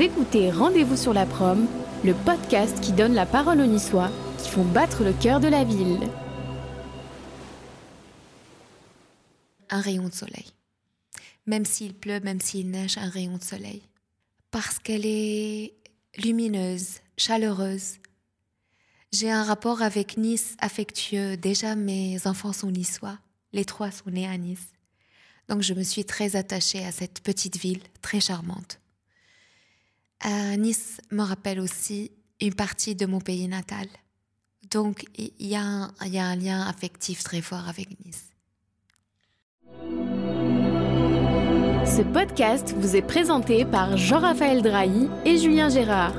Écoutez Rendez-vous sur la prom, le podcast qui donne la parole aux Niçois qui font battre le cœur de la ville. Un rayon de soleil. Même s'il pleut, même s'il neige, un rayon de soleil. Parce qu'elle est lumineuse, chaleureuse. J'ai un rapport avec Nice affectueux. Déjà, mes enfants sont niçois. Les trois sont nés à Nice. Donc je me suis très attachée à cette petite ville très charmante. Nice me rappelle aussi une partie de mon pays natal. Donc il y, a un lien affectif très fort avec Nice. Ce podcast vous est présenté par Jean-Raphaël Drahi et Julien Gérard.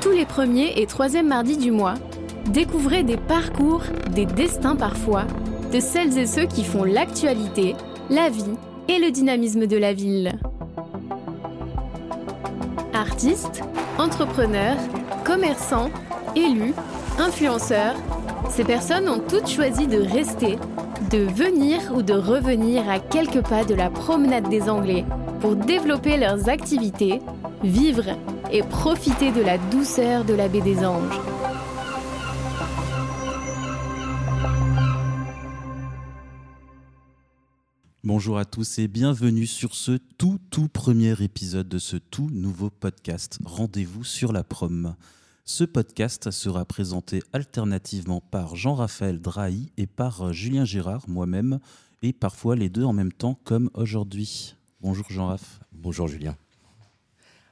Tous les premiers et troisièmes mardis du mois, découvrez des parcours, des destins parfois, de celles et ceux qui font l'actualité la vie et le dynamisme de la ville. Artistes, entrepreneurs, commerçants, élus, influenceurs, ces personnes ont toutes choisi de rester, de venir ou de revenir à quelques pas de la promenade des Anglais pour développer leurs activités, vivre et profiter de la douceur de la baie des Anges. Bonjour à tous et bienvenue sur ce tout tout premier épisode de ce tout nouveau podcast Rendez-vous sur la prom. Ce podcast sera présenté alternativement par Jean-Raphaël Drahi et par Julien Gérard, moi-même, et parfois les deux en même temps comme aujourd'hui. Bonjour Jean-Raph. Bonjour Julien.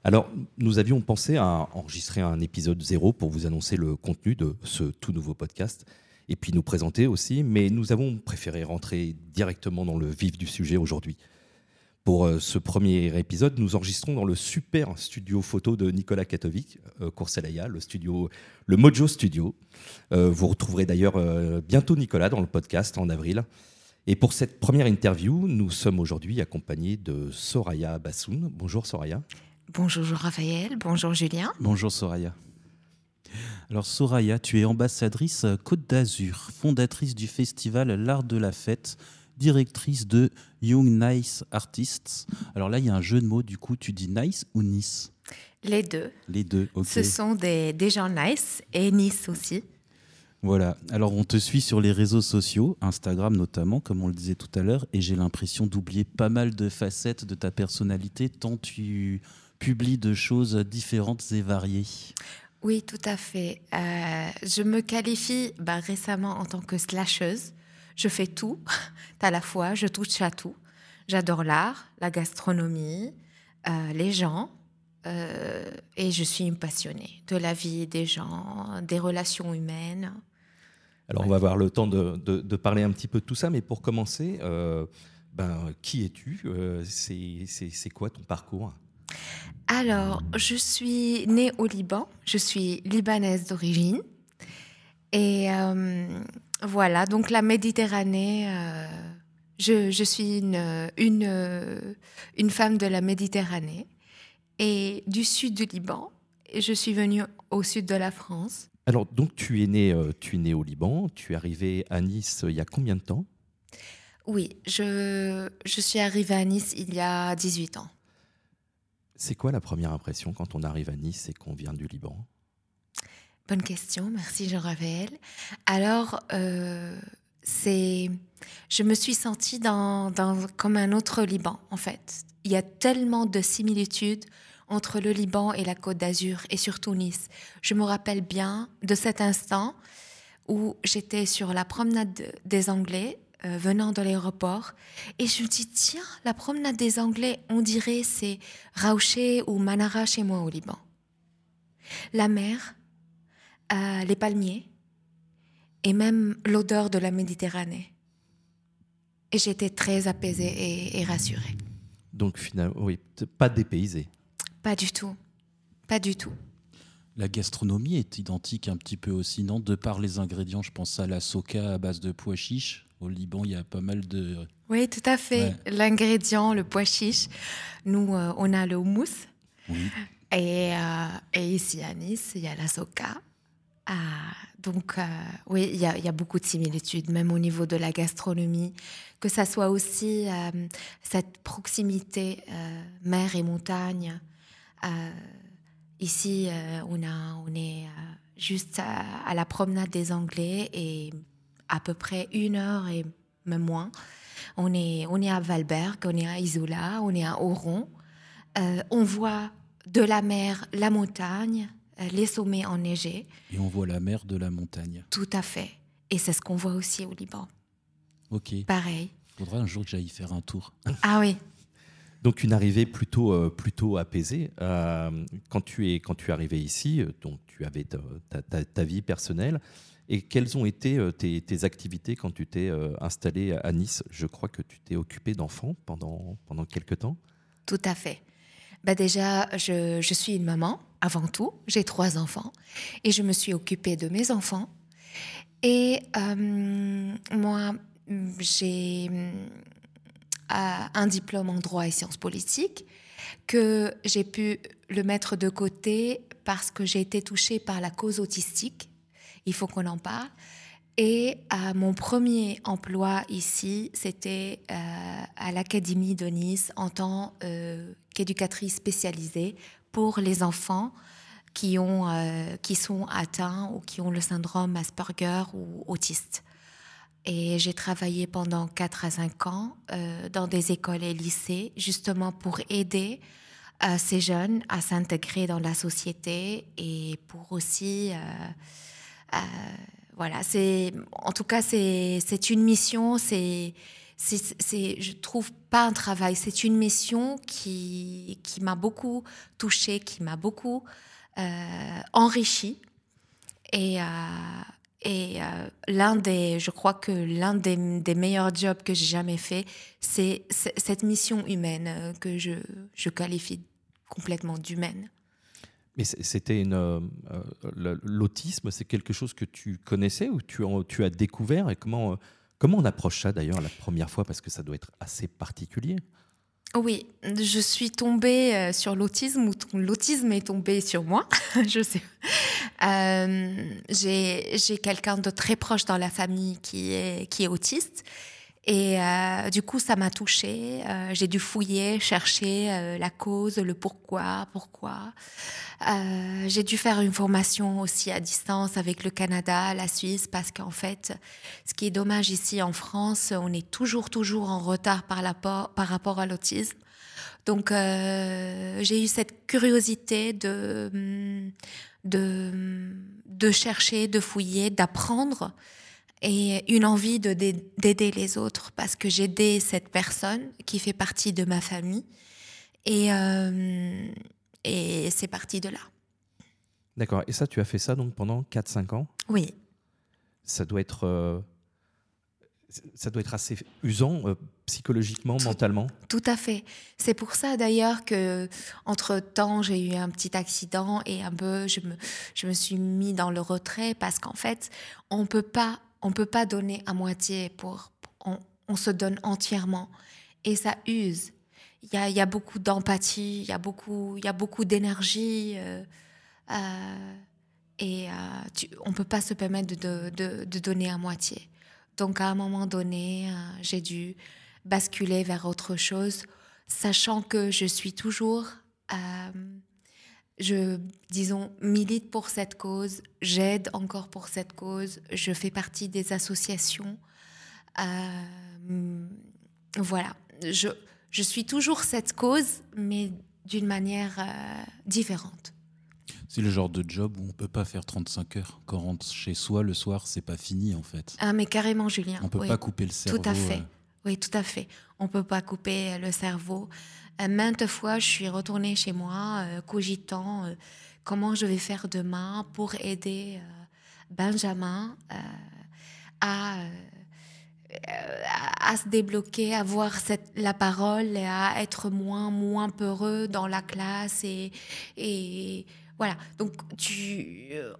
Alors, nous avions pensé à enregistrer un épisode zéro pour vous annoncer le contenu de ce tout nouveau podcast et puis nous présenter aussi, mais nous avons préféré rentrer directement dans le vif du sujet aujourd'hui. Pour euh, ce premier épisode, nous enregistrons dans le super studio photo de Nicolas Katovic, euh, le studio, le Mojo Studio. Euh, vous retrouverez d'ailleurs euh, bientôt Nicolas dans le podcast en avril. Et pour cette première interview, nous sommes aujourd'hui accompagnés de Soraya Bassoun. Bonjour Soraya. Bonjour Raphaël, bonjour Julien. Bonjour Soraya. Alors Soraya, tu es ambassadrice Côte d'Azur, fondatrice du festival L'Art de la Fête, directrice de Young Nice Artists. Alors là, il y a un jeu de mots, du coup, tu dis nice ou Nice? Les deux. Les deux, ok. Ce sont des, des gens nice et Nice aussi. Voilà, alors on te suit sur les réseaux sociaux, Instagram notamment, comme on le disait tout à l'heure, et j'ai l'impression d'oublier pas mal de facettes de ta personnalité, tant tu publies de choses différentes et variées. Oui, tout à fait. Euh, je me qualifie bah, récemment en tant que slasheuse. Je fais tout à la fois, je touche à tout. J'adore l'art, la gastronomie, euh, les gens, euh, et je suis une passionnée de la vie des gens, des relations humaines. Alors, on va avoir le temps de, parler un petit peu de tout ça, mais pour commencer, ben, qui es-tu? C'est quoi ton parcours? Alors, je suis née au Liban, je suis libanaise d'origine. Et euh, voilà, donc la Méditerranée, euh, je, suis une, une, une, femme de la Méditerranée et du sud du Liban. Et je suis venue au sud de la France. Alors, donc tu es née, euh, tu es née au Liban, tu es arrivée à Nice il y a combien de temps? Oui, je, je suis arrivée à Nice il y a 18 ans. C'est quoi la première impression quand on arrive à Nice et qu'on vient du Liban? Bonne question, merci Jean-Raphaël. Alors, euh, c'est, je me suis sentie comme un autre Liban, en fait. Il y a tellement de similitudes entre le Liban et la Côte d'Azur, et surtout Nice. Je me rappelle bien de cet instant où j'étais sur la promenade des Anglais euh, venant de l'aéroport. Et je me dis, tiens, la promenade des Anglais, on dirait c'est Raouché ou Manara chez moi au Liban. La mer, euh, les palmiers et même l'odeur de la Méditerranée. Et j'étais très apaisée et, rassurée. Donc finalement, oui, pas dépaysée. Pas du tout. Pas du tout. La gastronomie est identique un petit peu aussi, non? De par les ingrédients, je pense à la soca à base de pois chiches. Au Liban, il y a pas mal de. Oui, tout à fait. L'ingrédient, le pois chiche. Nous, euh, on a le houmous. Et, euh, et, ici à Nice, il y a la soca. Ah, donc, euh, oui, il y, a, il y, a, beaucoup de similitudes, même au niveau de la gastronomie, que ça soit aussi cette proximité mer et montagne, Ici, on, a, on est juste à, la promenade des Anglais et à peu près une heure et même moins. On est, on est à Valberg, on est à Isola, on est à Oron. on voit de la mer la montagne, les sommets enneigés. Et on voit la mer de la montagne. Tout à fait. Et c'est ce qu'on voit aussi au Liban. Ok. Pareil. Il faudra un jour que j'aille faire un tour. Ah oui. Donc une arrivée plutôt, euh, plutôt apaisée. Euh, quand, tu es, quand tu es arrivé ici, euh, donc tu avais ta, ta, vie personnelle. Et quelles ont été tes, tes activités quand tu t'es installé à Nice? Je crois que tu t'es occupé d'enfants pendant, pendant quelques temps. Tout à fait. Bah déjà, je, je suis une maman avant tout. J'ai trois enfants et je me suis occupée de mes enfants. Et moi, j'ai un diplôme en droit et sciences politiques que j'ai pu le mettre de côté parce que j'ai été touchée par la cause autistique. Il faut qu'on en parle. Et à mon premier emploi ici, c'était euh, à l'Académie de Nice en tant euh, qu'éducatrice spécialisée pour les enfants qui, ont, euh, qui sont atteints ou qui ont le syndrome Asperger ou autiste. Et j'ai travaillé pendant 4 à 5 ans euh, dans des écoles et lycées, justement pour aider euh, ces jeunes à s'intégrer dans la société et pour aussi... Euh, voilà, c'est en tout cas c'est une mission, c'est c'est je trouve pas un travail, c'est une mission qui qui m'a beaucoup touchée, qui m'a beaucoup enrichie et et euh, l'un des, je crois que l'un des, meilleurs jobs que j'ai jamais fait, c'est cette mission humaine euh, que je, je qualifie complètement d'humaine. Mais c'était une euh, l'autisme, c'est quelque chose que tu connaissais ou tu, as découvert et comment comment on approche ça d'ailleurs la première fois parce que ça doit être assez particulier? Oui, je suis tombée sur l'autisme ou l'autisme est tombé sur moi, je sais. Euh, j'ai quelqu'un de très proche dans la famille qui est, qui est autiste. Et euh, du coup, ça m'a touchée. Euh, j'ai dû fouiller, chercher la cause, le pourquoi, pourquoi. j'ai dû faire une formation aussi à distance avec le Canada, la Suisse, parce qu'en fait, ce qui est dommage ici en France, on est toujours, toujours en retard par, rapport à l'autisme. Donc, j'ai eu cette curiosité de, hum, de, de chercher, de fouiller, d'apprendre et une envie d'aider les autres parce que j'aidais cette personne qui fait partie de ma famille et, euh, et c'est parti de là. D'accord. Et ça, tu as fait ça donc pendant 4-5 ans? Oui. Ça doit être euh, ça doit être assez usant euh, psychologiquement, mentalement? Tout à fait. C'est pour ça d'ailleurs que entre temps j'ai eu un petit accident et un peu je me je me suis mis dans le retrait parce qu'en fait on peut pas on peut pas donner à moitié pour on, se donne entièrement et ça use. Il y a, beaucoup d'empathie, il y a beaucoup y a beaucoup d'énergie. Euh, euh, et tu, on peut pas se permettre de, de, donner à moitié. Donc à un moment donné, euh, j'ai dû basculer vers autre chose, sachant que je suis toujours, euh, je, disons, milite pour cette cause, j'aide encore pour cette cause, je fais partie des associations. Euh, voilà, je, je suis toujours cette cause, mais d'une manière différente. C'est le genre de job où on peut pas faire 35 heures. Quand on rentre chez soi le soir, c'est pas fini en fait. Ah mais carrément Julien. On peut pas couper le cerveau. Tout à fait. Euh. Oui, tout à fait. On peut pas couper le cerveau. Euh, maintes fois, je suis retournée chez moi, euh, cogitant comment je vais faire demain pour aider Benjamin à se débloquer, à voir la parole et à être moins, peureux dans la classe et, voilà. Donc, euh,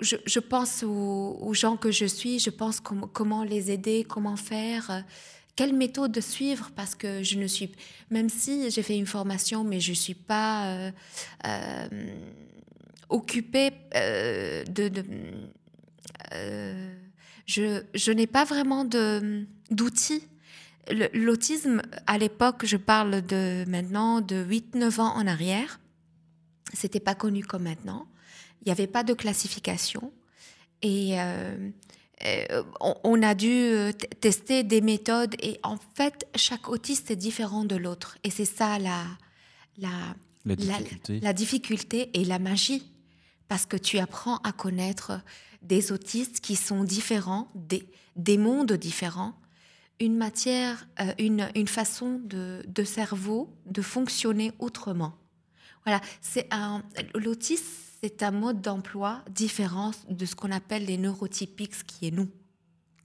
je, pense aux, gens que je suis, je pense comment les aider, comment faire, euh, quelle méthode suivre, parce que je ne suis, même si j'ai fait une formation, mais je ne suis pas euh, occupée de. je, je n'ai pas vraiment d'outils. L'autisme, à l'époque, je parle de maintenant de 8-9 ans en arrière, C'était pas connu comme maintenant. Il n'y avait pas de classification. Et euh, on, a dû euh, tester des méthodes. Et en fait, chaque autiste est différent de l'autre. Et c'est ça la, la, La difficulté. la difficulté et la magie. Parce que tu apprends à connaître des autistes qui sont différents, des, des mondes différents, une matière, euh, une, une façon de, de cerveau de fonctionner autrement. Voilà, c'est un l'autisme, c'est un mode d'emploi différent de ce qu'on appelle les neurotypiques, ce qui est nous.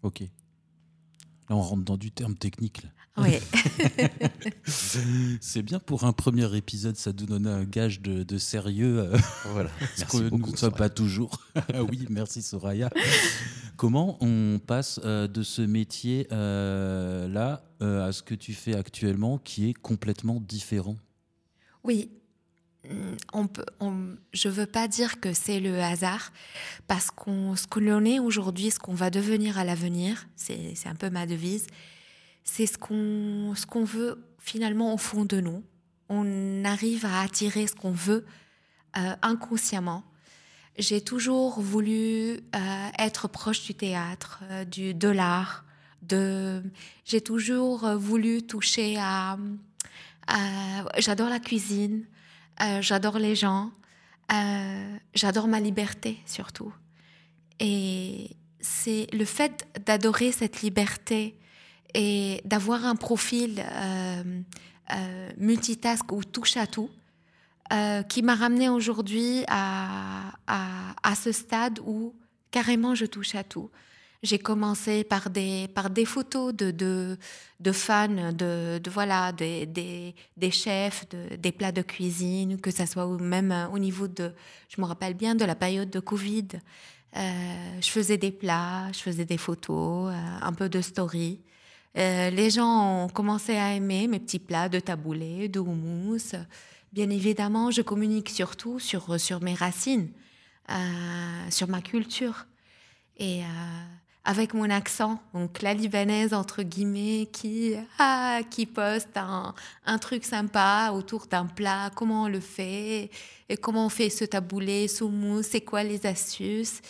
Ok. Là, on rentre dans du terme technique. là. Oui, C'est bien pour un premier épisode, ça nous donne un gage de, de sérieux. euh, Voilà. ce Merci que beaucoup, nous ne sommes pas toujours. Ah oui, merci Soraya. Comment on passe euh, de ce métier-là à ce que tu fais actuellement qui est complètement différent? Oui. Hum, On peut, on- je veux pas dire que c'est le hasard, parce qu'on, ce que l'on est aujourd'hui, ce qu'on va devenir à l'avenir, c'est, un peu ma devise, c'est ce qu'on, ce qu'on veut finalement au fond de nous. On arrive à attirer ce qu'on veut euh, inconsciemment. J'ai toujours voulu euh, être proche du théâtre, euh, du, de l'art. De... J'ai toujours voulu toucher à- J'adore la cuisine, euh, j'adore les gens, euh, j'adore ma liberté surtout. Et c'est le fait d'adorer cette liberté et d'avoir un profil euh, euh, multitask ou touche à tout qui m'a ramené aujourd'hui à, à ce stade où carrément je touche à tout. J'ai commencé par des, par des photos de, de, de fans, de, de voilà, des, des, des chefs, de, des plats de cuisine, que ça soit même euh, au niveau de, je me rappelle bien de la période de Covid. Euh, je faisais des plats, je faisais des photos, euh, un peu de story. Les gens ont commencé à aimer mes petits plats de taboulé, de houmous. Bien évidemment, je communique surtout sur, sur mes racines, sur ma culture. Et avec mon accent, donc la libanaise entre guillemets, qui, ah, qui poste un, un truc sympa autour d'un plat, comment on le fait, et comment on fait ce taboulé, ce houmous, c'est quoi les astuces.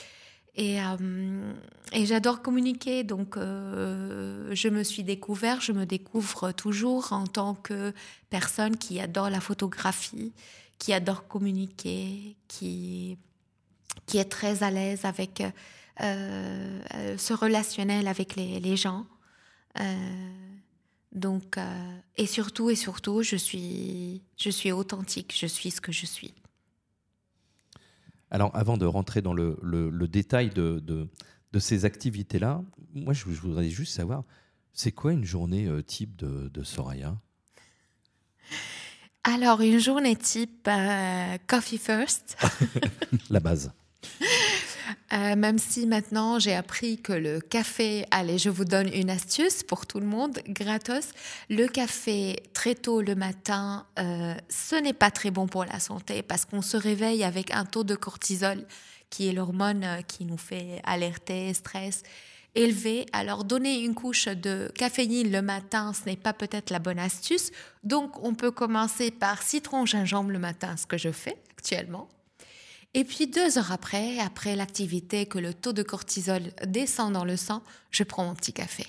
Et, euh, et j'adore communiquer, donc euh, je me suis découvert, je me découvre toujours en tant que personne qui adore la photographie, qui adore communiquer, qui, qui est très à l'aise avec euh, euh, ce relationnel avec les, les gens. Euh, donc, euh, et surtout, et surtout, je suis, je suis authentique, je suis ce que je suis. Alors, avant de rentrer dans le, le- le détail de, de- de ces activités-là, moi, je, je voudrais juste savoir, c'est quoi une journée euh, type de, de Soraya? Alors, une journée type euh, Coffee First. La base. Euh, même si maintenant j'ai appris que le café, allez, je vous donne une astuce pour tout le monde, gratos. Le café très tôt le matin, euh, ce n'est pas très bon pour la santé parce qu'on se réveille avec un taux de cortisol qui est l'hormone euh, qui nous fait alerter, stress élevé. Alors donner une couche de caféine le matin, ce n'est pas peut-être la bonne astuce. Donc on peut commencer par citron gingembre le matin, ce que je fais actuellement. Et puis deux heures après, après l'activité, que le taux de cortisol descend dans le sang, je prends mon petit café.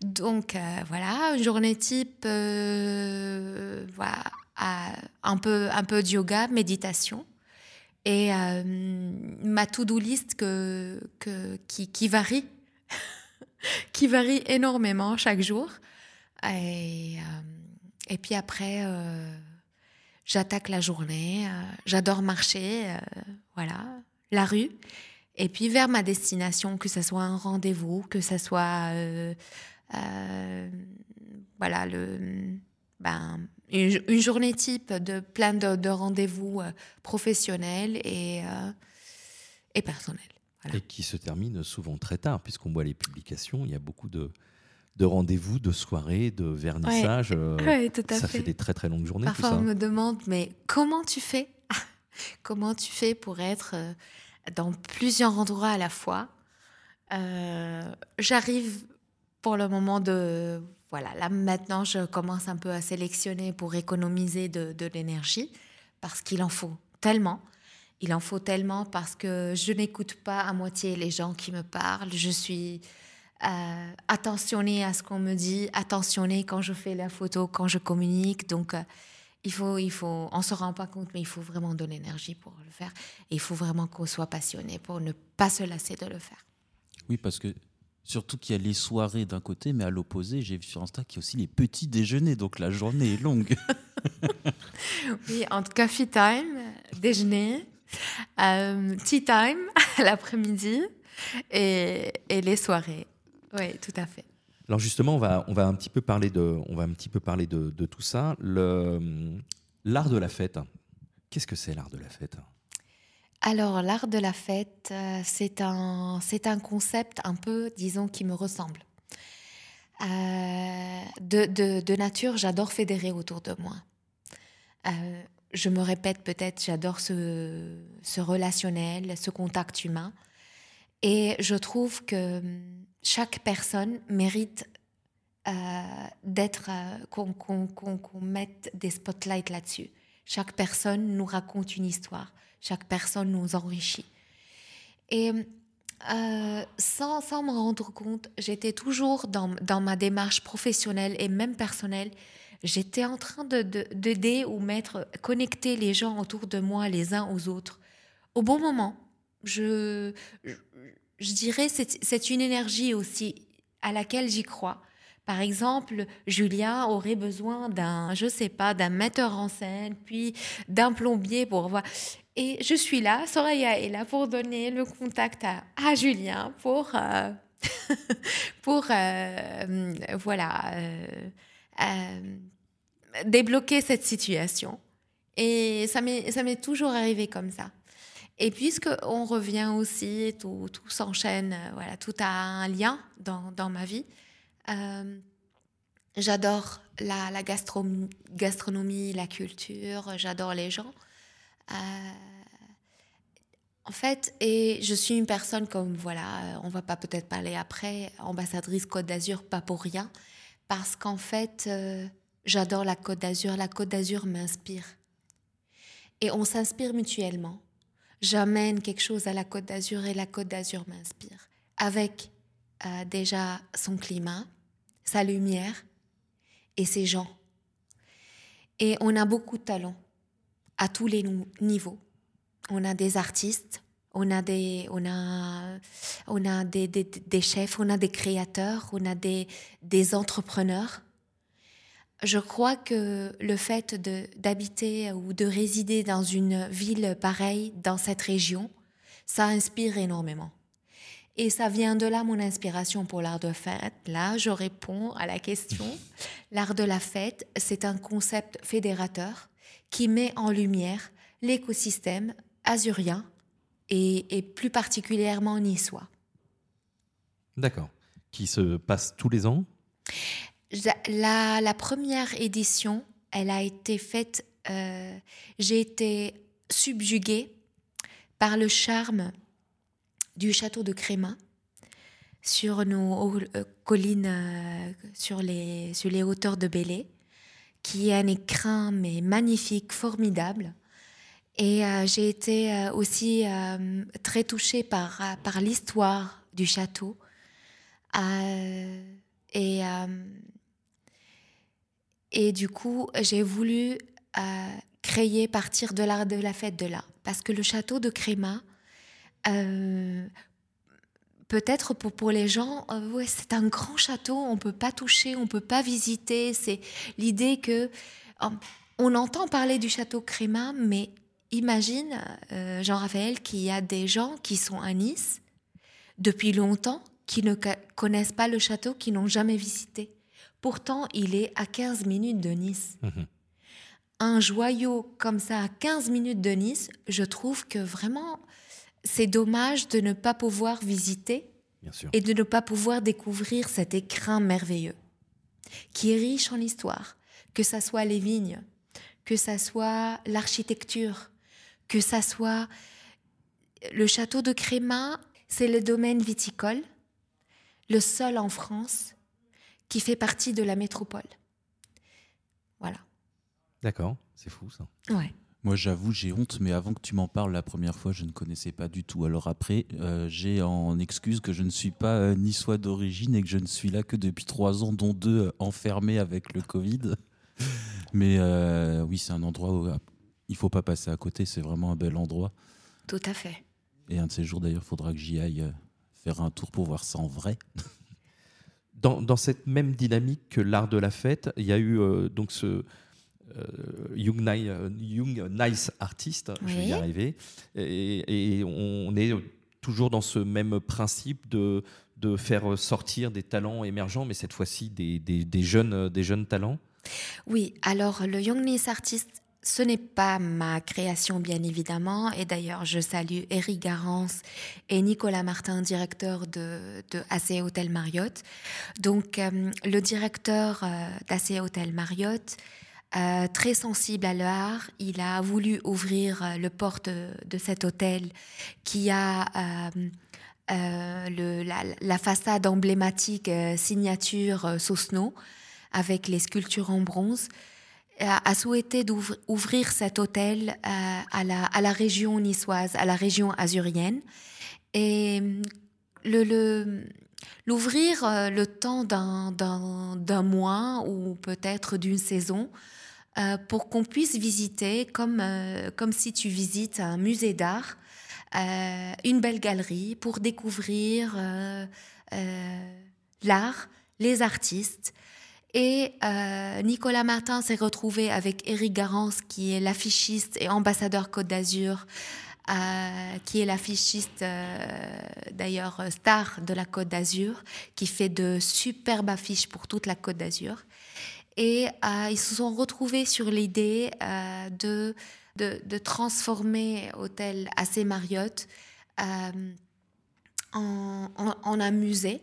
Donc euh, voilà, journée type, euh, voilà, un peu, un peu de yoga, méditation. Et euh, ma to-do list que, que, qui, varie, qui varie énormément chaque jour. Et, euh, puis après, j'attaque la journée. euh, J'adore marcher, euh, voilà, la rue. Et puis vers ma destination, que ce soit un rendez-vous, que ce soit euh, voilà ben, une, journée type de plein de, de rendez-vous professionnels et, et personnels. Et qui se termine souvent très tard, puisqu'on voit les publications, il y a beaucoup de, de rendez-vous, de soirées, de vernissages. euh, Oui, tout à ça fait. fait des très très longues journées, Parfois, tout ça. on me demande, mais comment tu fais Comment tu fais pour être euh, dans plusieurs endroits à la fois Euh, J'arrive pour le moment de... Voilà, là maintenant, je commence un peu à sélectionner pour économiser de, de l'énergie, parce qu'il en faut tellement. Il en faut tellement parce que je n'écoute pas à moitié les gens qui me parlent. Je suis euh, attentionnée à ce qu'on me dit, attentionnée quand je fais la photo, quand je communique. Donc, euh, il faut, il faut, on se rend pas compte, mais il faut vraiment de l'énergie pour le faire. Et il faut vraiment qu'on soit passionné pour ne pas se lasser de le faire. Oui, parce que surtout qu'il y a les soirées d'un côté, mais à l'opposé, j'ai vu sur Insta qu'il y a aussi les petits déjeuners, donc la journée est longue. oui, entre coffee time, déjeuner, euh, tea time l'après-midi et, et les soirées. Oui, tout à fait. Alors justement, on va, on va un petit peu parler de, on va un petit peu parler de, de tout ça. L'art de la fête. Qu'est-ce que c'est l'art de la fête? Alors l'art de la fête, euh, c'est un, c'est un concept un peu, disons, qui me ressemble. Euh, de, de, de, nature, j'adore fédérer autour de moi. Euh, je me répète peut-être, j'adore ce, ce relationnel, ce contact humain. Et je trouve que chaque personne mérite euh, d'être euh, qu'on mette des spotlights là-dessus. Chaque personne nous raconte une histoire. Chaque personne nous enrichit. Et euh, sans, me rendre compte, j'étais toujours dans, ma démarche professionnelle et même personnelle. J'étais en train d'aider de, ou mettre, connecter les gens autour de moi les uns aux autres au bon moment. Je dirais, c'est une énergie aussi à laquelle j'y crois. Par exemple, Julien aurait besoin d'un, je sais pas, d'un metteur en scène, puis d'un plombier pour voir. Et je suis là, Soraya est là pour donner le contact à, à Julien pour, euh, pour euh, voilà, euh, débloquer cette situation. Et ça m'est toujours arrivé comme ça. Et puisque on revient aussi, tout, tout s'enchaîne, euh, voilà, tout a un lien dans, ma vie. Euh, j'adore la, gastronomie, la culture, j'adore les gens. Euh, en fait, et je suis une personne comme, voilà, on va pas peut-être parler après, ambassadrice Côte d'Azur, pas pour rien, parce qu'en fait, j'adore la Côte d'Azur, la Côte d'Azur m'inspire. Et on s'inspire mutuellement j'amène quelque chose à la Côte d'Azur et la Côte d'Azur m'inspire. Avec euh, déjà son climat, sa lumière et ses gens. Et on a beaucoup de talents à tous les niveaux. On a des artistes, on a des, on a, on a des, des chefs, on a des créateurs, on a des, des entrepreneurs je crois que le fait d'habiter ou de résider dans une ville pareille, dans cette région, ça inspire énormément. Et ça vient de là mon inspiration pour l'art de fête. Là, je réponds à la question. L'art de la fête, c'est un concept fédérateur qui met en lumière l'écosystème azurien et, et, plus particulièrement niçois. D'accord. Qui se passe tous les ans? La, première édition, elle a été faite, euh, j'ai été subjuguée par le charme du château de Créma sur nos euh, collines, euh, sur, les, hauteurs de Bélé, qui est un écrin mais magnifique, formidable. Et j'ai été aussi très touchée par, par l'histoire du château. et et du coup, j'ai voulu euh, créer, partir de l'art de la fête de là. Parce que le château de Créma, euh, peut-être pour, pour les gens, euh, ouais, c'est un grand château, on ne peut pas toucher, on ne peut pas visiter. C'est l'idée que. on entend parler du château Créma, mais imagine, Jean-Raphaël, qu'il y a des gens qui sont à Nice depuis longtemps, qui ne connaissent pas le château, qui n'ont jamais visité. Pourtant, il est à 15 minutes de Nice. Mhm. Un joyau comme ça à 15 minutes de Nice, je trouve que vraiment, c'est dommage de ne pas pouvoir visiter et de ne pas pouvoir découvrir cet écrin merveilleux qui est riche en histoire, que ça soit les vignes, que ça soit l'architecture, que ça soit le château de Créma, c'est le domaine viticole, le seul en France qui fait partie de la métropole. Voilà. D'accord, c'est fou ça. Ouais. Moi, j'avoue, j'ai honte, mais avant que tu m'en parles la première fois, je ne connaissais pas du tout. Alors après, euh, j'ai en excuse que je ne suis pas euh, niçois d'origine et que je ne suis là que depuis trois ans, dont deux euh, enfermés avec le Covid. Mais euh, oui, c'est un endroit où ah, il faut pas passer à côté. C'est vraiment un bel endroit. Tout à fait. Et un de ces jours, d'ailleurs, il faudra que j'y aille faire un tour pour voir ça en vrai. Dans, dans cette même dynamique que l'art de la fête, il y a eu euh, donc ce euh, Young, euh, Young Nice Artist, je vais y arriver, et, et on est toujours dans ce même principe de, de faire sortir des talents émergents, mais cette fois-ci des, des- des jeunes, des jeunes talents. Oui, alors le Young Nice Artist, ce n'est pas ma création, bien évidemment. Et d'ailleurs, je salue Eric Garance et Nicolas Martin, directeur de, AC Hotel Marriott. Donc, euh, le directeur euh, d'AC Hotel Marriott, euh, très sensible à l'art, il a voulu ouvrir euh, le porte de, cet hôtel qui a la, la façade emblématique signature Sosno avec les sculptures en bronze, a, a souhaité ouvrir cet hôtel euh, à, la, région niçoise, à la région azurienne. Et hum, le, le- l'ouvrir euh, le temps d'un, mois ou peut-être d'une saison euh, pour qu'on puisse visiter comme, euh, comme si tu visites un musée d'art, euh, une belle galerie pour découvrir euh, euh, l'art, les artistes. Et euh, Nicolas Martin s'est retrouvé avec Éric Garance, qui est l'affichiste et ambassadeur Côte d'Azur, euh, qui est l'affichiste euh, d'ailleurs star de la Côte d'Azur, qui fait de superbes affiches pour toute la Côte d'Azur. Et ils se sont retrouvés sur l'idée de, de, transformer Hôtel AC Marriott en- en un musée,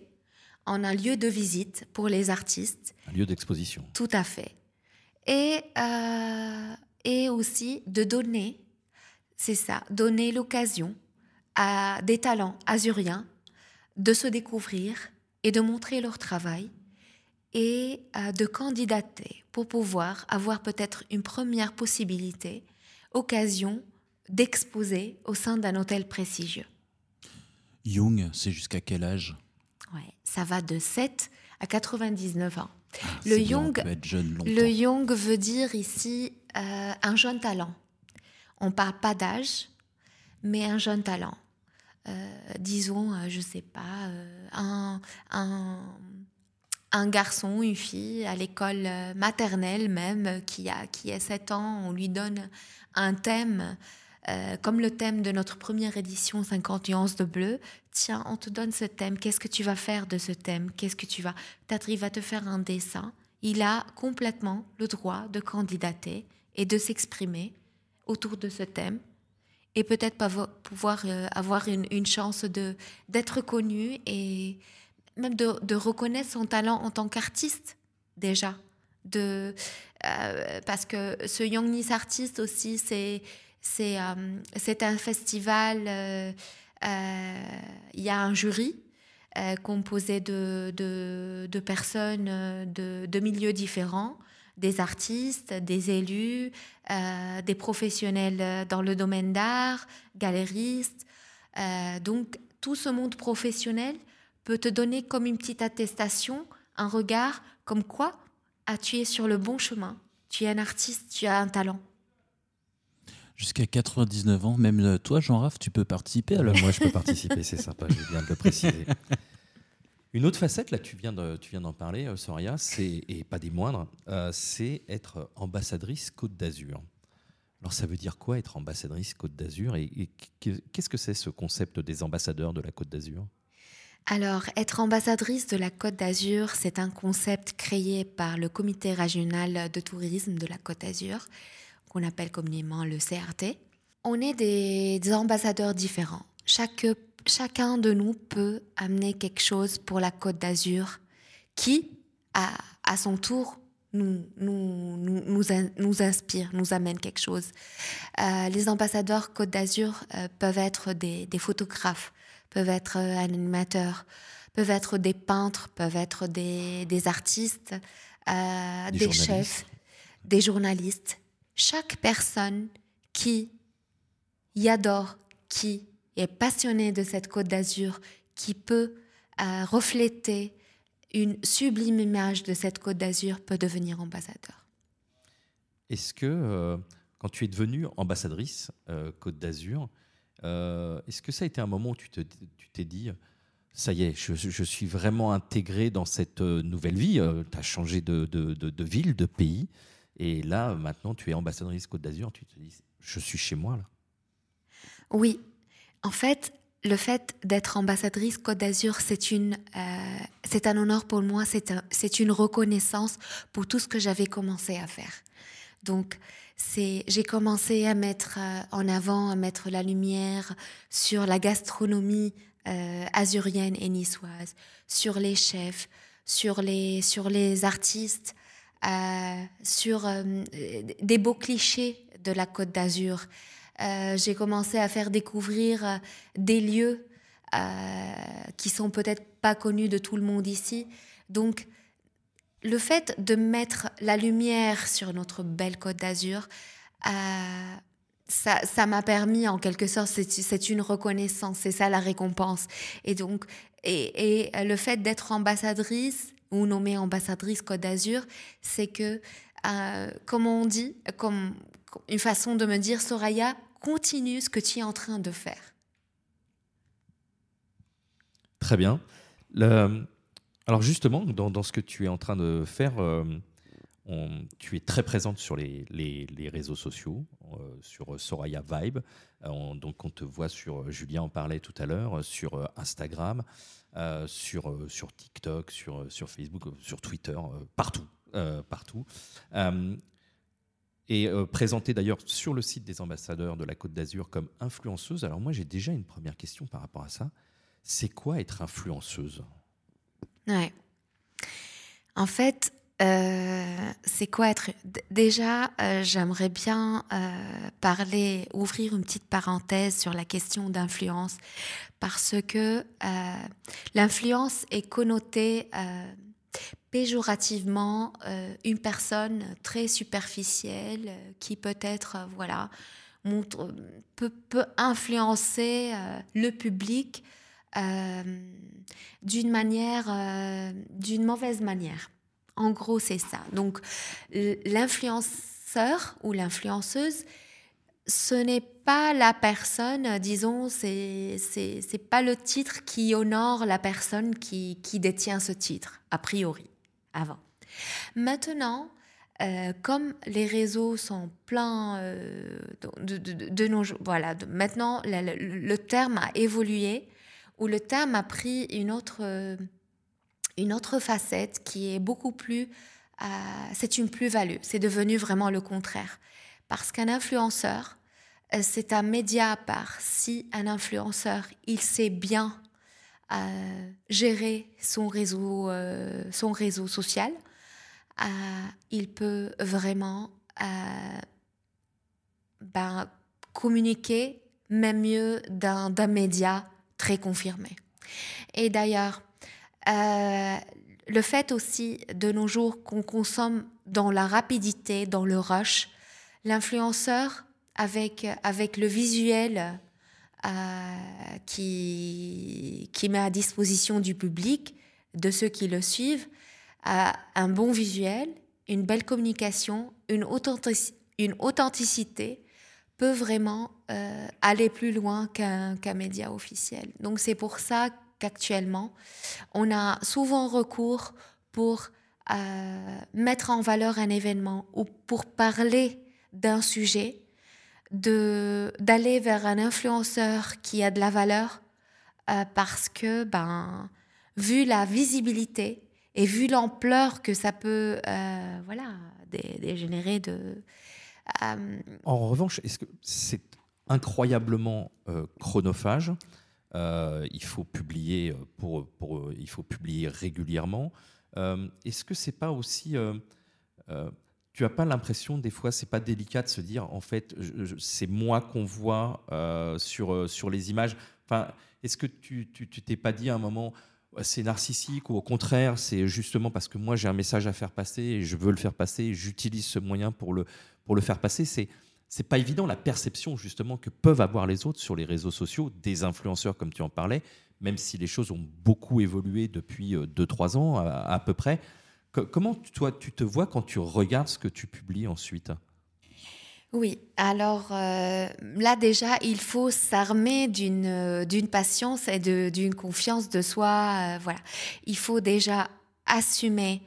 en un lieu de visite pour les artistes. Un lieu d'exposition. Tout à fait. Et, euh, et aussi de donner, c'est ça, donner l'occasion à des talents azuriens de se découvrir et de montrer leur travail et euh, de candidater pour pouvoir avoir peut-être une première possibilité, occasion d'exposer au sein d'un hôtel prestigieux. Jung, c'est jusqu'à quel âge? Ça va de 7 à 99 ans. Ah, Le longtemps. Le young veut dire ici euh, un jeune talent. On parle pas d'âge, mais un jeune talent. Euh, disons, euh, je sais pas, euh, un, un, un garçon, une fille à l'école maternelle même, qui a, qui a 7 ans, on lui donne un thème, euh, comme le thème de notre première édition 50 nuances de bleu. Tiens, on te donne ce thème, qu'est-ce que tu vas faire de ce thème? Qu'est-ce que tu vas... Il va te faire un dessin. Il a complètement le droit de candidater et de s'exprimer autour de ce thème et peut-être pouvoir euh, avoir une, chance de d'être connu et même de, reconnaître son talent en tant qu'artiste déjà de euh, parce que ce Young Nice Artist aussi c'est c'est euh, c'est un festival euh, euh, il y a un jury composé de, de, personnes de, de milieux différents des artistes, des élus, des professionnels dans le domaine d'art, galéristes. Donc tout ce monde professionnel peut te donner comme une petite attestation, un regard comme quoi ah, tu es sur le bon chemin, tu es un artiste, tu as un talent. Jusqu'à 99 ans, même euh, toi, Jean-Raph, tu peux participer alors. Moi, je peux participer, c'est sympa, je viens de le préciser. Une autre facette, là, tu viens de- tu viens d'en parler, euh, Soria, c'est, et pas des moindres, euh, c'est être ambassadrice Côte d'Azur. Alors, ça veut dire quoi être ambassadrice Côte d'Azur et, et qu- qu'est-ce que c'est ce concept des ambassadeurs de la Côte d'Azur? Alors, être ambassadrice de la Côte d'Azur, c'est un concept créé par le Comité régional de tourisme de la Côte d'Azur, qu'on appelle communément le CRT. On est des, des ambassadeurs différents. Chaque, chacun de nous peut amener quelque chose pour la Côte d'Azur qui, à, à son tour, nous, nous, nous, nous, in- nous inspire, nous amène quelque chose. Euh, les ambassadeurs Côte d'Azur euh, peuvent être des, des photographes, peuvent être euh, animateurs, peuvent être des peintres, peuvent être des, des artistes, euh, Des chefs, des journalistes. Chaque personne qui y adore, qui est passionné de cette côte d'Azur, qui peut euh, refléter une sublime image de cette côte d'Azur, peut devenir ambassadeur. Est-ce que, euh, quand tu es devenue ambassadrice euh, Côte d'Azur, est-ce que ça a été un moment où tu t'es dit, ça y est, je, suis vraiment intégré dans cette nouvelle vie, tu as changé de, ville, de pays, et là, maintenant, tu es ambassadrice Côte d'Azur, tu te dis, je suis chez moi là Oui, en fait, le fait d'être ambassadrice Côte d'Azur, c'est une, euh, c'est un honneur pour moi, c'est c'est une reconnaissance pour tout ce que j'avais commencé à faire. Donc, c'est, j'ai commencé à mettre euh, en avant, à mettre la lumière sur la gastronomie euh, azurienne et niçoise, sur les chefs, sur les, sur les artistes, sur des beaux clichés de la Côte d'Azur. Euh, j'ai commencé à faire découvrir euh, des lieux euh, qui sont peut-être pas connus de tout le monde ici. Donc, le fait de mettre la lumière sur notre belle Côte d'Azur, ça m'a permis en quelque sorte, c'est une reconnaissance, c'est ça la récompense. Et donc, et, et le fait d'être ambassadrice ou nommée ambassadrice Côte d'Azur, c'est que, comme on dit, comme une façon de me dire, Soraya, continue ce que tu es en train de faire. Très bien. alors justement, dans, ce que tu es en train de faire, euh, tu es très présente sur les, réseaux sociaux, euh, sur Soraya Vibe. Euh, donc on te voit sur, Julien en parlait tout à l'heure, sur Instagram, sur, sur TikTok, sur, sur Facebook, sur Twitter, partout. partout et euh, présentée d'ailleurs sur le site des ambassadeurs de la Côte d'Azur comme influenceuse. Alors moi j'ai déjà une première question par rapport à ça. C'est quoi être influenceuse? Ouais. En fait, euh, c'est quoi être Déjà, euh, j'aimerais bien parler, ouvrir une petite parenthèse sur la question d'influence, parce que l'influence est connotée péjorativement euh, une personne très superficielle euh, qui peut-être euh, voilà montre, peut, peut influencer le public d'une manière d'une mauvaise manière en gros c'est ça donc l'influenceur ou l'influenceuse ce n'est pas la personne, disons, c'est c'est pas le titre qui honore la personne qui, qui détient ce titre, a priori avant. Maintenant, euh, comme les réseaux sont pleins euh, de, de, nos voilà, maintenant le, terme a évolué ou le terme a pris une autre, euh, une autre facette qui est beaucoup plus, c'est une plus-value, c'est devenu vraiment le contraire. Parce qu'un influenceur, c'est un média à part. Si un influenceur, il sait bien gérer son réseau, euh, son réseau social, euh, il peut vraiment euh, ben, communiquer même mieux d'un média très confirmé. Et d'ailleurs, le fait aussi de nos jours qu'on consomme dans la rapidité, dans le rush, l'influenceur avec, avec le visuel qui, qui met à disposition du public, de ceux qui le suivent, un bon visuel, une belle communication, une, authenticité peut vraiment euh, aller plus loin qu'un média officiel. Donc c'est pour ça qu'actuellement, on a souvent recours pour euh, mettre en valeur un événement ou pour parler d'un sujet d'aller vers un influenceur qui a de la valeur euh, parce que, ben, vu la visibilité et vu l'ampleur que ça peut euh, voilà, dégénérer de... En revanche, est-ce que c'est incroyablement chronophage il faut publier pour, pour, il faut publier régulièrement. Est-ce que c'est pas aussi tu as pas l'impression des fois c'est pas délicat de se dire en fait c'est moi qu'on voit euh, sur euh, sur les images? Enfin est-ce que tu tu t'es pas dit à un moment c'est narcissique ou au contraire c'est justement parce que moi j'ai un message à faire passer et je veux le faire passer j'utilise ce moyen pour le pour le faire passer? C'est c'est pas évident la perception justement que peuvent avoir les autres sur les réseaux sociaux, des influenceurs comme tu en parlais, même si les choses ont beaucoup évolué depuis 2-3 ans à, peu près. comment toi tu te vois quand tu regardes ce que tu publies ensuite? Oui, alors euh, là déjà, il faut s'armer d'une euh, d'une patience et d'une confiance de soi. Euh, voilà, il faut déjà assumer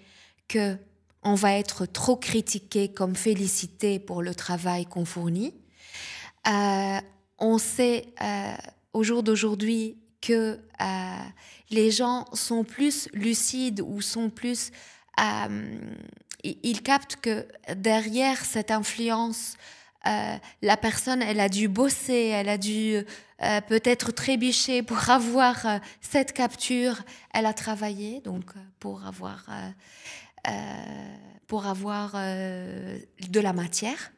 que on va être trop critiqué comme félicité pour le travail qu'on fournit. on sait au jour d'aujourd'hui que les gens sont plus lucides ou sont plus ils captent que derrière cette influence euh, la personne, elle a dû bosser, elle a dû euh, peut-être trébucher pour avoir euh, cette capture. Elle a travaillé donc pour avoir pour avoir de la matière.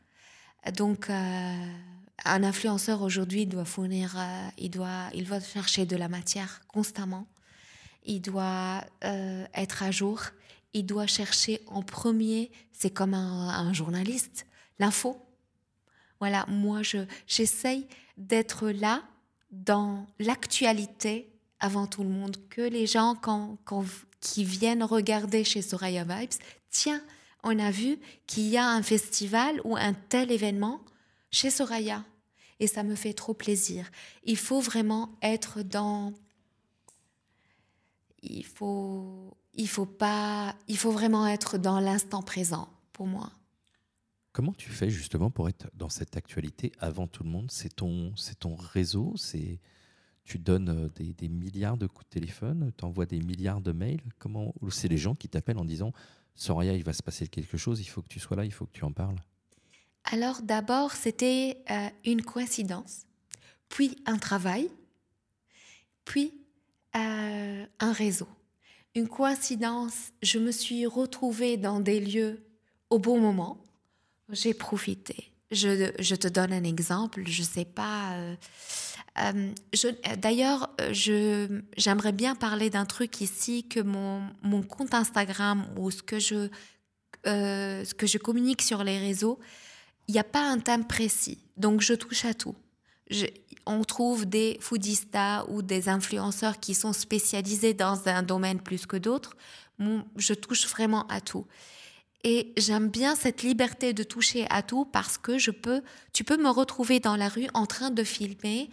Donc un influenceur aujourd'hui doit fournir, il doit il doit chercher de la matière constamment. Il doit être à jour. Il doit chercher en premier. C'est comme un journaliste, l'info voilà, moi, j'essaye d'être là dans l'actualité avant tout le monde, que les gens quand, qui viennent regarder chez Soraya Vibes, tiens, on a vu qu'il y a un festival ou un tel événement chez Soraya. Et ça me fait trop plaisir. Il faut vraiment être dans... Il faut, il faut pas, il faut vraiment être dans l'instant présent pour moi. Comment tu fais justement pour être dans cette actualité avant tout le monde? C'est ton, c'est ton réseau C'est tu donnes euh, des, milliards de coups de téléphone, tu envoies des milliards de mails. Comment c'est les gens qui t'appellent en disant Soraya, il va se passer quelque chose, il faut que tu sois là, il faut que tu en parles. Alors d'abord, c'était euh, une coïncidence, puis un travail, puis euh, un réseau. Une coïncidence, je me suis retrouvée dans des lieux au bon moment j'ai profité. Je, te donne un exemple. Je sais pas. Euh, D'ailleurs, je j'aimerais bien parler d'un truc ici que mon, mon compte Instagram ou ce que je euh, ce que je communique sur les réseaux, il n'y a pas un thème précis. Donc je touche à tout. On trouve des foodistas ou des influenceurs qui sont spécialisés dans un domaine plus que d'autres. Je touche vraiment à tout. Et j'aime bien cette liberté de toucher à tout parce que je peux, tu peux me retrouver dans la rue en train de filmer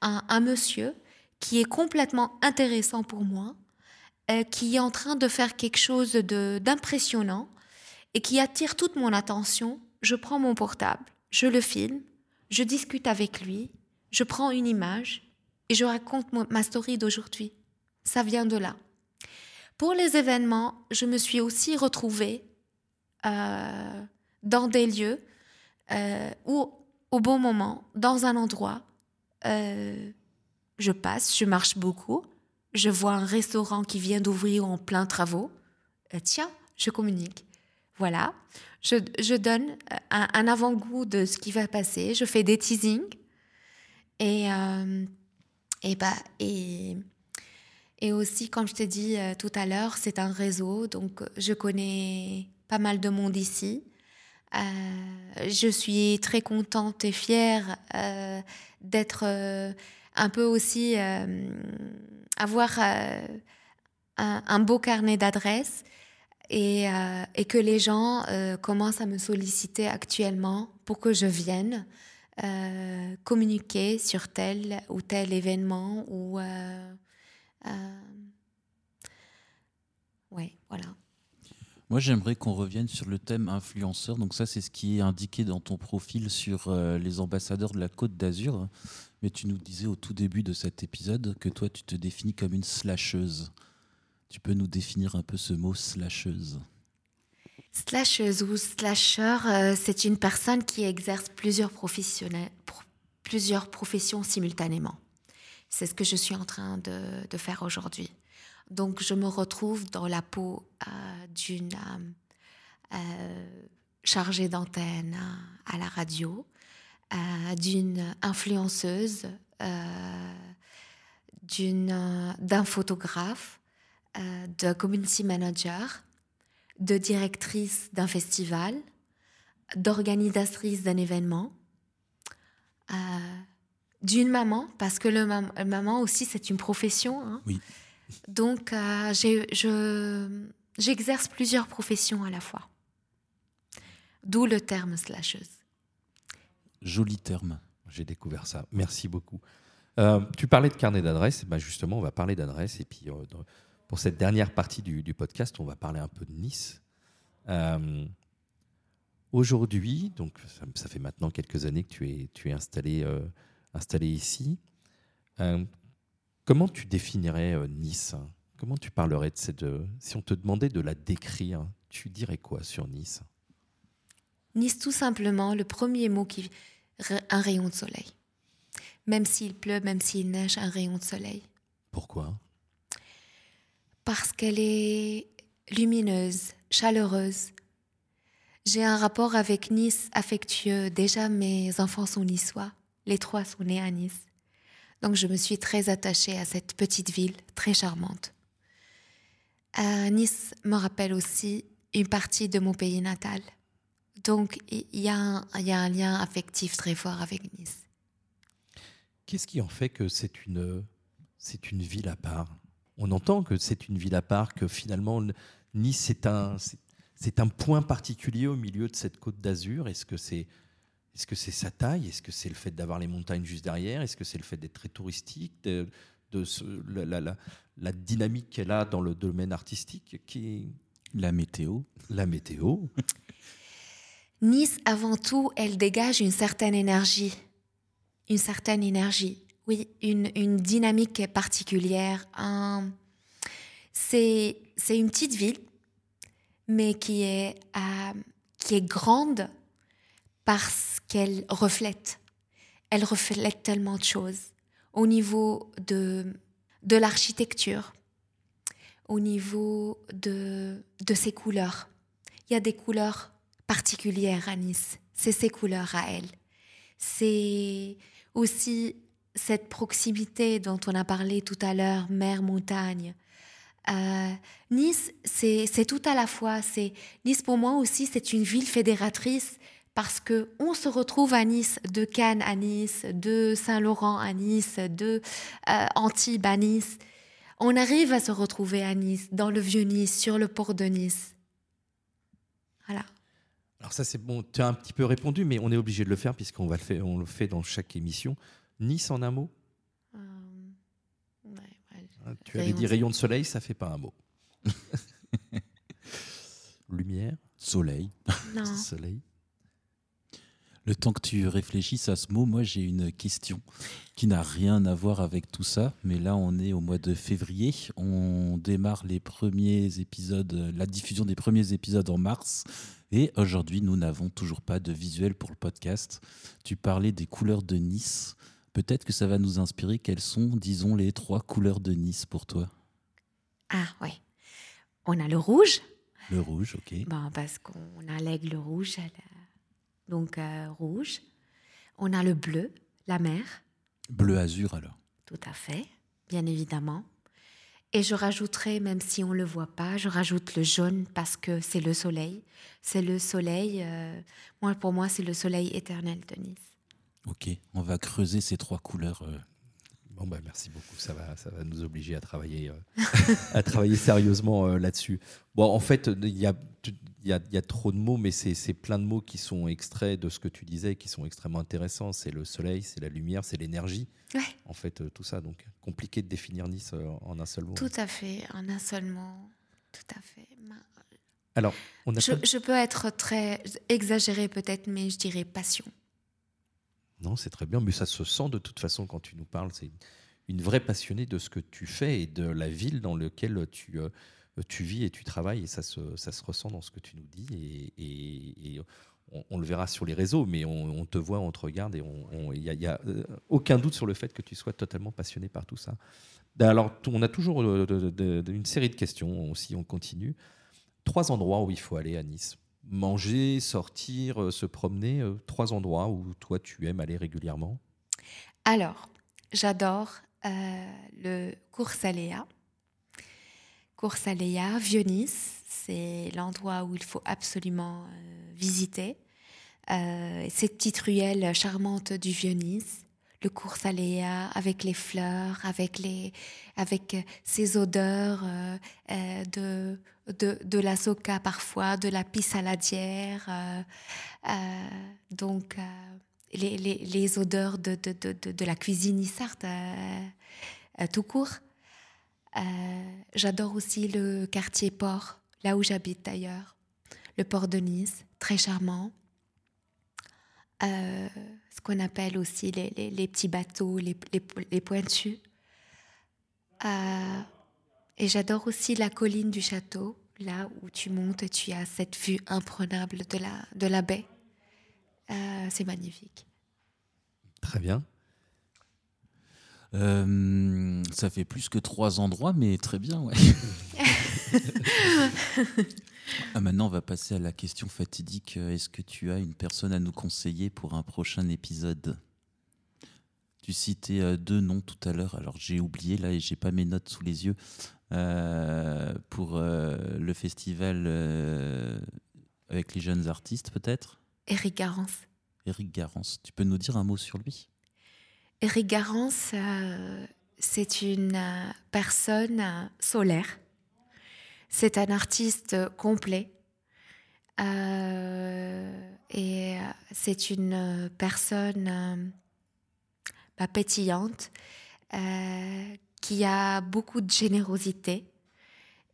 un, monsieur qui est complètement intéressant pour moi, euh, qui est en train de faire quelque chose d'impressionnant et qui attire toute mon attention. Je prends mon portable, je le filme, je discute avec lui, je prends une image et je raconte ma story d'aujourd'hui. Ça vient de là. Pour les événements, je me suis aussi retrouvée euh, dans des lieux euh, où, au bon moment, dans un endroit, euh, je passe, je marche beaucoup, je vois un restaurant qui vient d'ouvrir en plein travaux. tiens, je communique. Voilà, je, je donne un, avant-goût de ce qui va passer. Je fais des teasings et et bah et et aussi, comme je t'ai dit tout à l'heure, c'est un réseau, donc je connais pas mal de monde ici. Euh, je suis très contente et fière euh, d'être euh, un peu aussi avoir un, beau carnet d'adresses et, et, que les gens commencent à me solliciter actuellement pour que je vienne communiquer sur tel ou tel événement ou ouais voilà. Moi, j'aimerais qu'on revienne sur le thème influenceur. Donc ça, c'est ce qui est indiqué dans ton profil sur euh, les ambassadeurs de la Côte d'Azur. Mais tu nous disais au tout début de cet épisode que toi, tu te définis comme une slasheuse. Tu peux nous définir un peu ce mot slasheuse? Slasheuse ou slasher, euh, c'est une personne qui exerce plusieurs, plusieurs professions simultanément. C'est ce que je suis en train de faire aujourd'hui. Donc je me retrouve dans la peau euh, d'une euh, euh, chargée d'antenne à la radio, d'une influenceuse, d'un photographe, de community manager, de directrice d'un festival, d'organisatrice d'un événement, d'une maman, parce que le maman aussi, c'est une profession. Hein. Donc, je, j'exerce plusieurs professions à la fois. D'où le terme slasheuse. Joli terme. J'ai découvert ça. Merci beaucoup. Euh, tu parlais de carnet d'adresses. Ben justement, on va parler d'adresses. Et puis, euh, pour cette dernière partie du, podcast, on va parler un peu de Nice. Euh, aujourd'hui, donc ça, fait maintenant quelques années que tu es, installé ici. Comment tu définirais Nice Comment tu parlerais de cette. si on te demandait de la décrire, tu dirais quoi sur Nice? Nice, tout simplement, le premier mot qui. un rayon de soleil. Même s'il pleut, même s'il neige, un rayon de soleil. Pourquoi? Parce qu'elle est lumineuse, chaleureuse. J'ai un rapport avec Nice affectueux. Déjà, mes enfants sont niçois. Les trois sont nés à Nice. Donc, je me suis très attachée à cette petite ville très charmante. Euh, nice me rappelle aussi une partie de mon pays natal. Donc, il y, a un lien affectif très fort avec Nice. Qu'est-ce qui en fait que c'est une, c'est une ville à part? On entend que c'est une ville à part, que finalement, Nice, c'est un, c'est, un point particulier au milieu de cette côte d'Azur. Est-ce que c'est, est-ce que c'est sa taille? Est-ce que c'est le fait d'avoir les montagnes juste derrière? Est-ce que c'est le fait d'être très touristique de, de la, la, la, dynamique qu'elle a dans le domaine artistique qui La météo. La météo. Nice, avant tout, elle dégage une certaine énergie. Une certaine énergie. Oui, une, une dynamique particulière. Un... C'est une petite ville, mais qui est, euh, qui est grande parce qu'elle reflète. Elle reflète tellement de choses au niveau de, de l'architecture, au niveau de, de ses couleurs. Il y a des couleurs particulière à Nice. C'est ses couleurs à elle. C'est aussi cette proximité dont on a parlé tout à l'heure, mer-montagne. Euh, nice, c'est tout à la fois. Nice pour moi aussi, c'est une ville fédératrice parce que on se retrouve à Nice, de Cannes à Nice, de Saint-Laurent à Nice, de euh, Antibes à Nice. On arrive à se retrouver à Nice, dans le vieux Nice, sur le port de Nice. Voilà. Alors ça c'est bon, tu as un petit peu répondu, mais on est obligé de le faire puisqu'on va le faire, on le fait dans chaque émission. Nice en un mot? Euh, hein, Tu avais dit rayon de soleil, ça fait pas un mot. Lumière? Soleil. Non. soleil. Le temps que tu réfléchisses à ce mot, moi j'ai une question qui n'a rien à voir avec tout ça, mais là on est au mois de février, on démarre les premiers épisodes, la diffusion des premiers épisodes en mars. Et aujourd'hui, nous n'avons toujours pas de visuel pour le podcast. Tu parlais des couleurs de Nice. Peut-être que ça va nous inspirer. Quelles sont, disons, les trois couleurs de Nice pour toi Ah, oui. On a le rouge. Le rouge, ok. Bon, parce qu'on a l'aigle rouge, donc euh, rouge. On a le bleu, la mer. Bleu azur alors. Tout à fait, bien évidemment. Et je rajouterai, même si on ne le voit pas, je rajoute le jaune parce que c'est le soleil. C'est le soleil, euh, moi, pour moi, c'est le soleil éternel de Nice. Ok, on va creuser ces trois couleurs. Euh. Bon, bah, merci beaucoup. Ça va, ça va nous obliger à travailler, euh, à travailler sérieusement là-dessus. Bon, en fait, il y a il y, a, trop de mots, mais c'est plein de mots qui sont extraits de ce que tu disais, qui sont extrêmement intéressants. C'est le soleil, c'est la lumière, c'est l'énergie. En fait, euh, tout ça. Donc, compliqué de définir Nice euh, en un seul mot. Tout à fait, en un seul mot. Tout à fait. Alors, on a je, je, peux être très exagéré peut-être, mais je dirais passion. Non, c'est très bien, mais ça se sent de toute façon quand tu nous parles. C'est une vraie passionnée de ce que tu fais et de la ville dans laquelle tu. Euh, vis et tu travailles et ça se, ressent dans ce que tu nous dis et, on, le verra sur les réseaux, mais on, te voit, on te regarde et il n'y a, euh, aucun doute sur le fait que tu sois totalement passionné par tout ça. Ben alors, on a toujours euh, une série de questions, si on continue. Trois endroits où il faut aller à Nice. Manger, sortir, se promener, trois endroits où toi tu aimes aller régulièrement? Alors, j'adore le cours Aléa Coursaléa, Vieux-Nice, c'est l'endroit où il faut absolument euh, visiter. euh, ces petites ruelles charmantes du Vieux-Nice, le cours Saléa avec les fleurs, avec, les, avec odeurs de, de, de, la soca parfois, de la pisse saladière, donc les, les, les, odeurs de, de, de, la cuisine issarte tout court. J'adore aussi le quartier port, là où j'habite d'ailleurs, le port de Nice, très charmant. Euh, ce qu'on appelle aussi les, les, petits bateaux, les pointus. Euh, et j'adore aussi la colline du château, là où tu montes et tu as cette vue imprenable de la, de la baie. Euh, c'est magnifique. Très bien. ça fait plus que trois endroits, mais très bien, ouais. Ah, maintenant, on va passer à la question fatidique. Est-ce que tu as une personne à nous conseiller pour un prochain épisode? Tu citais euh, deux noms tout à l'heure. Alors, j'ai oublié là et j'ai pas mes notes sous les yeux. Euh, pour euh, le festival avec les jeunes artistes, peut-être? Eric Garance. Eric Garance. Tu peux nous dire un mot sur lui? Eric Garance, c'est une personne solaire c'est un artiste complet. Euh, et c'est une personne euh, bah, pétillante euh, qui a beaucoup de générosité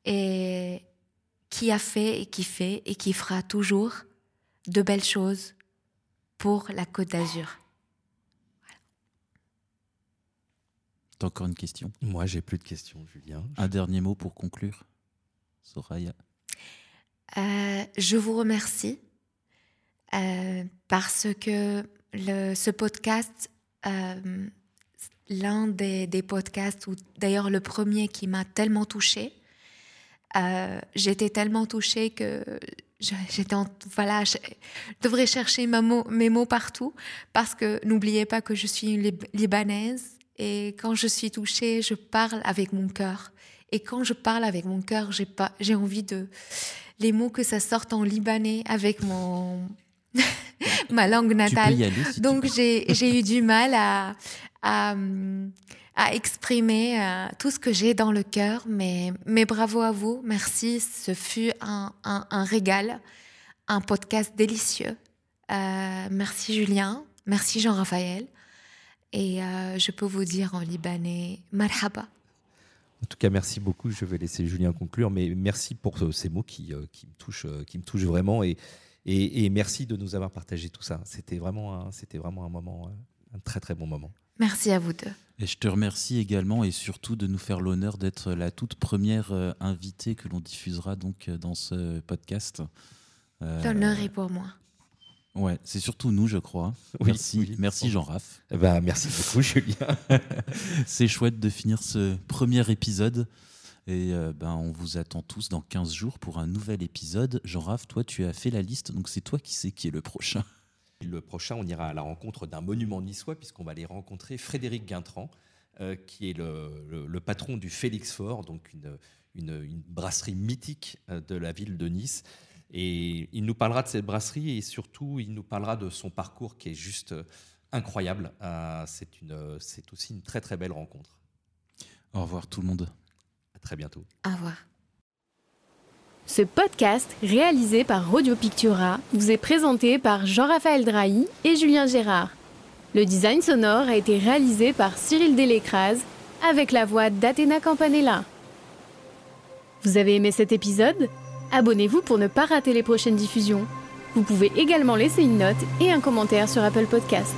et qui a fait et qui fait et qui fera toujours de belles choses pour la Côte d'Azur. T'as encore une question? Moi, j'ai plus de questions, Julien. Un dernier mot pour conclure? Soraya? Euh, Je vous remercie euh, parce que le, ce podcast, euh, l'un des, des, podcasts, ou d'ailleurs le premier qui m'a tellement touchée, j'étais tellement touchée que j'étais voilà, je devrais chercher ma mot, mes mots partout parce que n'oubliez pas que je suis une libanaise et quand je suis touchée, je parle avec mon cœur. Et quand je parle avec mon cœur, j'ai pas, j'ai envie de les mots que ça sorte en libanais avec mon ma langue natale. Donc j'ai eu du mal à à, exprimer euh, tout ce que j'ai dans le cœur. Mais mais bravo à vous, merci. Ce fut un, un, régal, un podcast délicieux. Euh, merci Julien, merci Jean-Raphaël. Et euh, je peux vous dire en libanais, marhaba. En tout cas, merci beaucoup. Je vais laisser Julien conclure, mais merci pour ces mots qui, qui me, touchent, qui me touchent vraiment. Et, et, merci de nous avoir partagé tout ça. C'était vraiment, c'était vraiment un moment, un très très bon moment. Merci à vous deux. Et je te remercie également et surtout de nous faire l'honneur d'être la toute première invitée que l'on diffusera donc dans ce podcast. L'honneur est pour moi. Ouais, c'est surtout nous, je crois. merci, merci Jean-Raph. Bah, merci beaucoup, Julien. c'est chouette de finir ce premier épisode. Et euh, ben, on vous attend tous dans 15 jours pour un nouvel épisode. Jean-Raph, toi, tu as fait la liste, donc c'est toi qui sais qui est le prochain. Le prochain, on ira à la rencontre d'un monument niçois, puisqu'on va aller rencontrer Frédéric Guintran, euh, qui est le, patron du Félix Fort, donc une, une brasserie mythique euh, de la ville de Nice. Et il nous parlera de cette brasserie et surtout, il nous parlera de son parcours qui est juste euh, incroyable. Euh, euh, c'est aussi une très très belle rencontre. Au revoir tout le monde. À très bientôt. Au revoir. Ce podcast, réalisé par Radio Pictura, vous est présenté par Jean-Raphaël Drahi et Julien Gérard. Le design sonore a été réalisé par Cyril Delécrase avec la voix d'Athéna Campanella. Vous avez aimé cet épisode? Abonnez-vous pour ne pas rater les prochaines diffusions. Vous pouvez également laisser une note et un commentaire sur Apple Podcast.